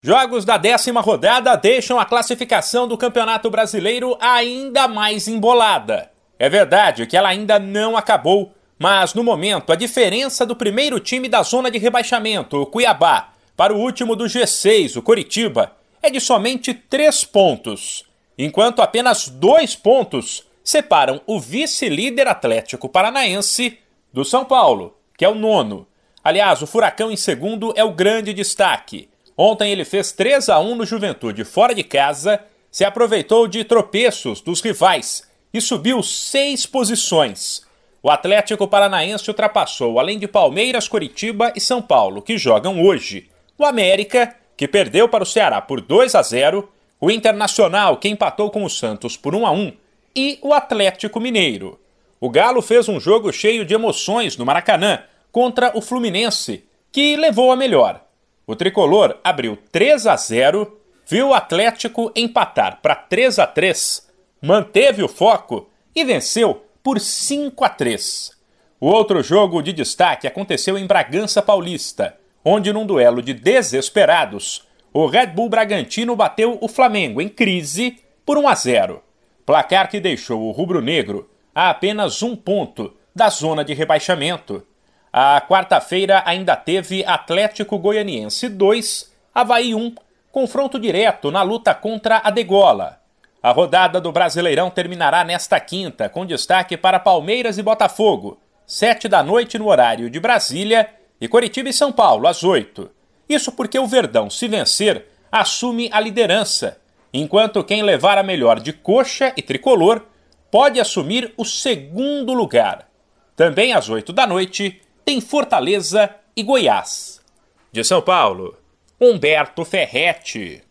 Jogos da décima rodada deixam a classificação do Campeonato Brasileiro ainda mais embolada. É verdade que ela ainda não acabou, mas no momento a diferença do primeiro time da zona de rebaixamento, o Cuiabá, para o último do G6, o Coritiba, é de somente três pontos, enquanto apenas dois pontos separam o vice-líder Atlético Paranaense do São Paulo, que é o nono. Aliás, o Furacão em segundo é o grande destaque. Ontem ele fez 3 a 1 no Juventude fora de casa, se aproveitou de tropeços dos rivais e subiu seis posições. O Atlético Paranaense ultrapassou, além de Palmeiras, Coritiba e São Paulo, que jogam hoje. O América, que perdeu para o Ceará por 2 a 0, o Internacional, que empatou com o Santos por 1 a 1, e o Atlético Mineiro. O Galo fez um jogo cheio de emoções no Maracanã contra o Fluminense, que levou a melhor. O tricolor abriu 3 a 0, viu o Atlético empatar para 3 a 3, manteve o foco e venceu por 5 a 3. O outro jogo de destaque aconteceu em Bragança Paulista, onde num duelo de desesperados, o Red Bull Bragantino bateu o Flamengo em crise por 1 a 0. Placar que deixou o rubro-negro a apenas um ponto da zona de rebaixamento. A quarta-feira ainda teve Atlético Goianiense 2, Havaí 1, confronto direto na luta contra a Degola. A rodada do Brasileirão terminará nesta quinta, com destaque para Palmeiras e Botafogo, sete da noite no horário de Brasília, e Coritiba e São Paulo, às oito. Isso porque o Verdão, se vencer, assume a liderança, enquanto quem levar a melhor de coxa e tricolor pode assumir o segundo lugar. Também às oito da noite, tem Fortaleza e Goiás. De São Paulo, Humberto Ferretti.